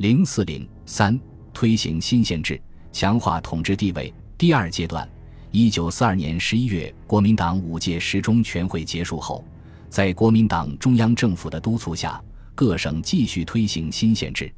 零四零三推行新宪制，强化统治地位。第二阶段，一九四二年十一月，国民党五届十中全会结束后，在国民党中央政府的督促下，各省继续推行新宪制。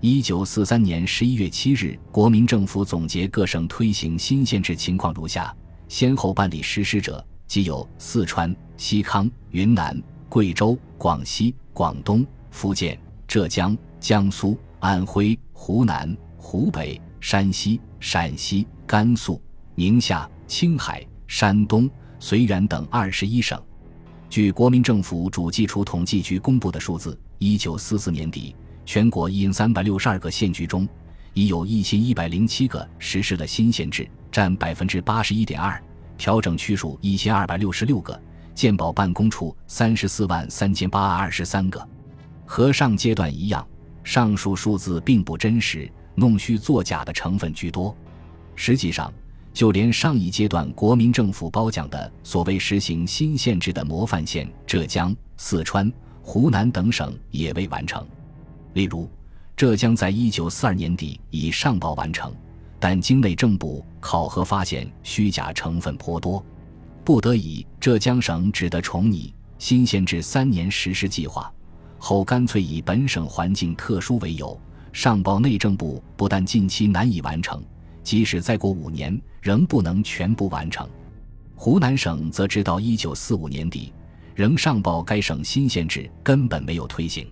一九四三年十一月七日，国民政府总结各省推行新宪制情况如下：先后办理实施者，即有四川、西康、云南、贵州、广西、广东、福建、浙江、江苏、安徽、湖南、湖北、山西、陕西、甘肃、宁夏、青海、山东、绥远等二十一省。据国民政府主计处统计局公布的数字，一九四四年底。全国一三百六十二个县局中，已有一千一百零七个实施了新县制，占百分之八十一点二。调整区数一千二百六十六个，鉴保办公处三十四万三千八百二十三个。和上阶段一样，上述数字并不真实，弄虚作假的成分居多。实际上，就连上一阶段国民政府褒奖的所谓实行新县制的模范县浙江、四川、湖南等省也未完成。例如，浙江在一九四二年底已上报完成，但经内政部考核发现虚假成分颇多，不得已，浙江省只得重拟新县制三年实施计划。后干脆以本省环境特殊为由，上报内政部，不但近期难以完成，即使再过五年，仍不能全部完成。湖南省则直到一九四五年底，仍上报该省新县制根本没有推行。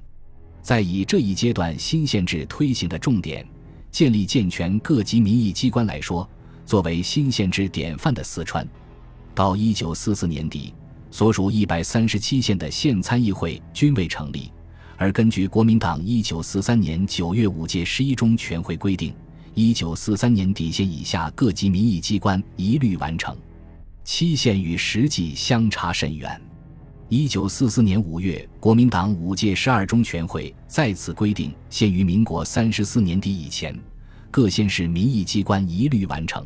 在以这一阶段新县制推行的重点，建立健全各级民意机关来说，作为新县制典范的四川，到一九四四年底，所属一百三十七县的县参议会均未成立。而根据国民党一九四三年九月五届十一中全会规定，一九四三年底县以下各级民意机关一律完成，期限与实际相差甚远。一九四四年五月，国民党五届十二中全会再次规定，限于民国三十四年底以前，各县市民意机关一律完成。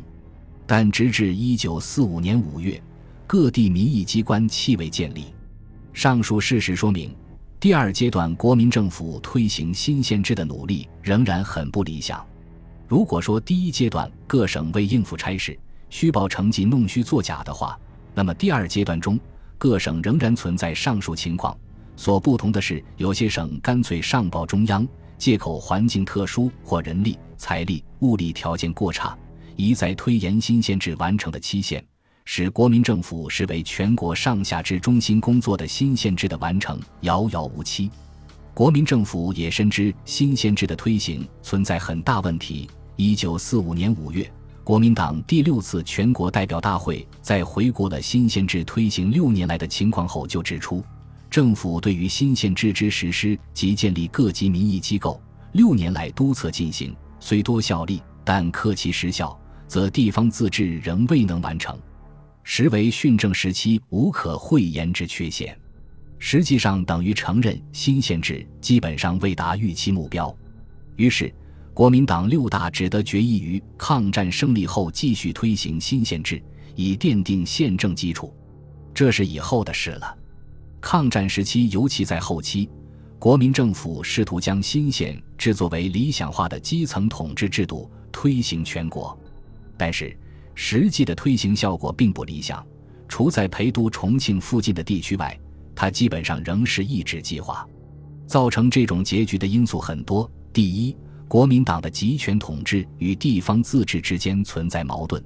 但直至一九四五年五月，各地民意机关气未建立。上述事实说明，第二阶段国民政府推行新县制的努力仍然很不理想。如果说第一阶段各省为应付差事，虚报成绩、弄虚作假的话，那么第二阶段中，各省仍然存在上述情况，所不同的是，有些省干脆上报中央，借口环境特殊或人力、财力、物力条件过差，一再推延新县制完成的期限，使国民政府视为全国上下至中心工作的新宪制的完成遥遥无期。国民政府也深知新宪制的推行存在很大问题。一九四五年五月。国民党第六次全国代表大会在回顾了新宪制推行六年来的情况后，就指出，政府对于新宪制之实施及建立各级民意机构，六年来督测进行，虽多效力，但克其实效，则地方自治仍未能完成，实为训政时期无可讳言之缺陷。实际上，等于承认新宪制基本上未达预期目标。于是。国民党六大只得决议于抗战胜利后继续推行新宪制，以奠定宪政基础。这是以后的事了。抗战时期，尤其在后期，国民政府试图将新县制作为理想化的基层统治制度推行全国，但是实际的推行效果并不理想。除在陪都重庆附近的地区外，它基本上仍是一纸计划。造成这种结局的因素很多。第一，国民党的集权统治与地方自治之间存在矛盾。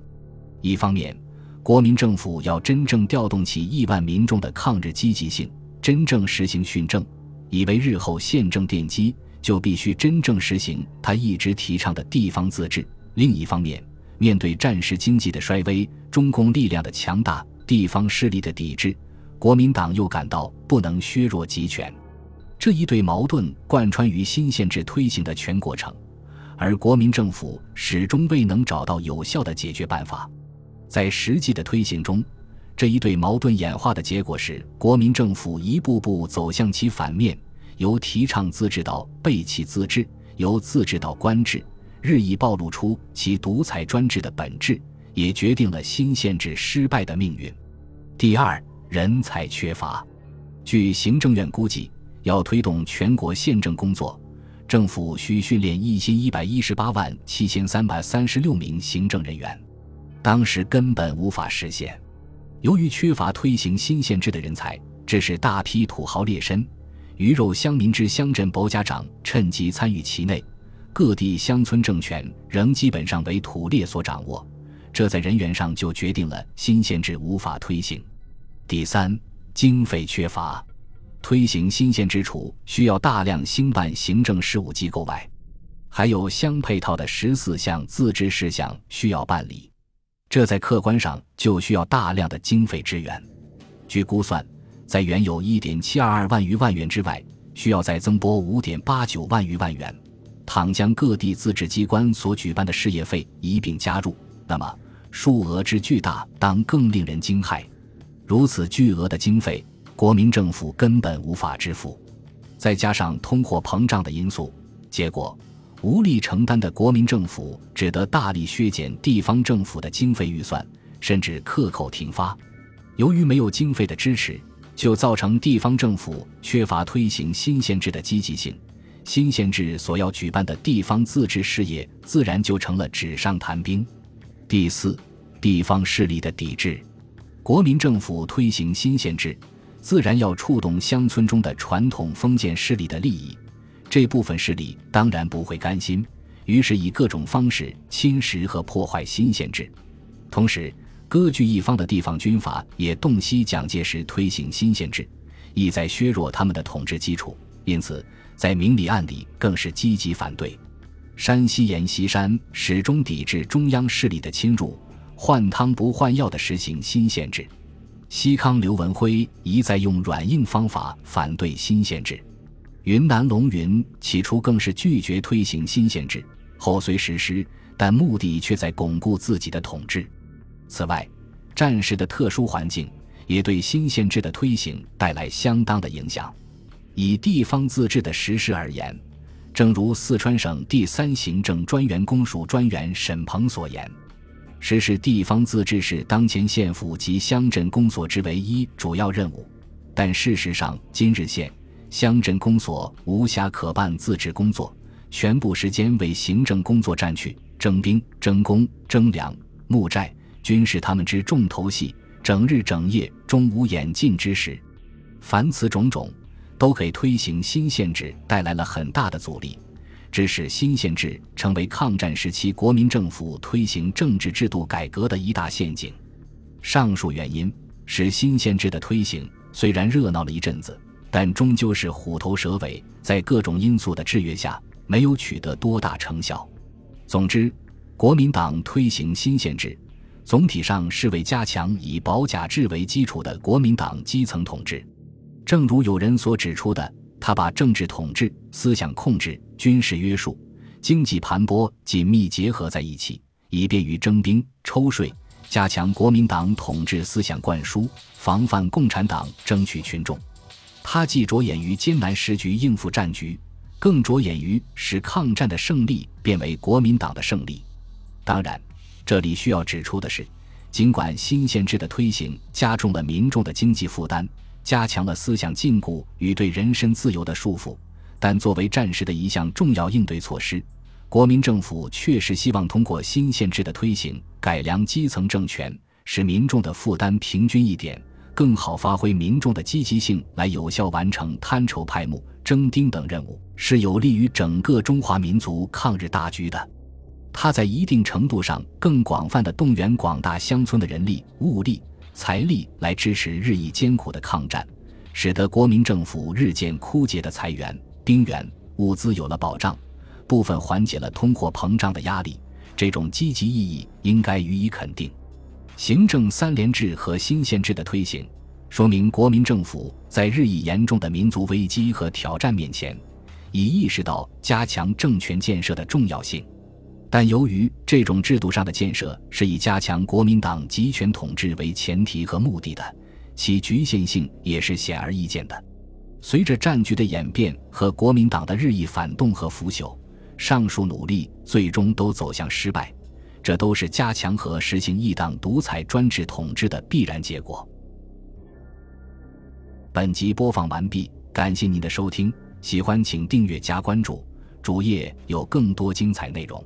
一方面，国民政府要真正调动起亿万民众的抗日积极性，真正实行训政，以为日后宪政奠基，就必须真正实行他一直提倡的地方自治。另一方面，面对战时经济的衰微、中共力量的强大、地方势力的抵制，国民党又感到不能削弱集权。这一对矛盾贯穿于新宪制推行的全过程，而国民政府始终未能找到有效的解决办法。在实际的推行中，这一对矛盾演化的结果是国民政府一步步走向其反面，由提倡自治到背弃自治，由自治到官制，日益暴露出其独裁专制的本质，也决定了新县制失败的命运。第二，人才缺乏。据行政院估计。要推动全国宪政工作，政府需训练一千一百一十八万七千三百三十六名行政人员，当时根本无法实现。由于缺乏推行新县制的人才，致使大批土豪劣绅、鱼肉乡民之乡镇伯家长趁机参与其内，各地乡村政权仍基本上为土烈所掌握。这在人员上就决定了新县制无法推行。第三，经费缺乏。推行新县制处，需要大量兴办行政事务机构外，还有相配套的十四项自治事项需要办理，这在客观上就需要大量的经费支援。据估算，在原有一点七二二万余万元之外，需要再增拨五点八九万余万元。倘将各地自治机关所举办的事业费一并加入，那么数额之巨大，当更令人惊骇。如此巨额的经费。国民政府根本无法支付，再加上通货膨胀的因素，结果无力承担的国民政府只得大力削减地方政府的经费预算，甚至克扣停发。由于没有经费的支持，就造成地方政府缺乏推行新县制的积极性，新县制所要举办的地方自治事业自然就成了纸上谈兵。第四，地方势力的抵制，国民政府推行新县制。自然要触动乡村中的传统封建势力的利益，这部分势力当然不会甘心，于是以各种方式侵蚀和破坏新县制。同时，割据一方的地方军阀也洞悉蒋介石推行新县制，意在削弱他们的统治基础，因此在明里暗里更是积极反对。山西阎锡山始终抵制中央势力的侵入，换汤不换药地实行新县制。西康刘文辉一再用软硬方法反对新县制，云南龙云起初更是拒绝推行新县制，后虽实施，但目的却在巩固自己的统治。此外，战时的特殊环境也对新县制的推行带来相当的影响。以地方自治的实施而言，正如四川省第三行政专员公署专员沈鹏所言。实施地方自治是当前县府及乡镇公所之唯一主要任务，但事实上，今日县、乡镇公所无暇可办自治工作，全部时间为行政工作占去，征兵、征工、征粮、募债，均是他们之重头戏，整日整夜，终无演进之时。凡此种种，都给推行新宪制带来了很大的阻力。致使新宪制成为抗战时期国民政府推行政治制度改革的一大陷阱。上述原因使新宪制的推行虽然热闹了一阵子，但终究是虎头蛇尾，在各种因素的制约下，没有取得多大成效。总之，国民党推行新宪制，总体上是为加强以保甲制为基础的国民党基层统治。正如有人所指出的。他把政治统治、思想控制、军事约束、经济盘剥紧密结合在一起，以便于征兵、抽税，加强国民党统治思想灌输，防范共产党争取群众。他既着眼于艰难时局应付战局，更着眼于使抗战的胜利变为国民党的胜利。当然，这里需要指出的是，尽管新宪制的推行加重了民众的经济负担。加强了思想禁锢与对人身自由的束缚，但作为战时的一项重要应对措施，国民政府确实希望通过新限制的推行，改良基层政权，使民众的负担平均一点，更好发挥民众的积极性，来有效完成摊筹派募、征丁等任务，是有利于整个中华民族抗日大局的。它在一定程度上更广泛的动员广大乡村的人力、物力。财力来支持日益艰苦的抗战，使得国民政府日渐枯竭的财源、兵源、物资有了保障，部分缓解了通货膨胀的压力。这种积极意义应该予以肯定。行政三联制和新县制的推行，说明国民政府在日益严重的民族危机和挑战面前，已意识到加强政权建设的重要性。但由于这种制度上的建设是以加强国民党集权统治为前提和目的的，其局限性也是显而易见的。随着战局的演变和国民党的日益反动和腐朽，上述努力最终都走向失败，这都是加强和实行一党独裁专制统治的必然结果。本集播放完毕，感谢您的收听，喜欢请订阅加关注。主页有更多精彩内容。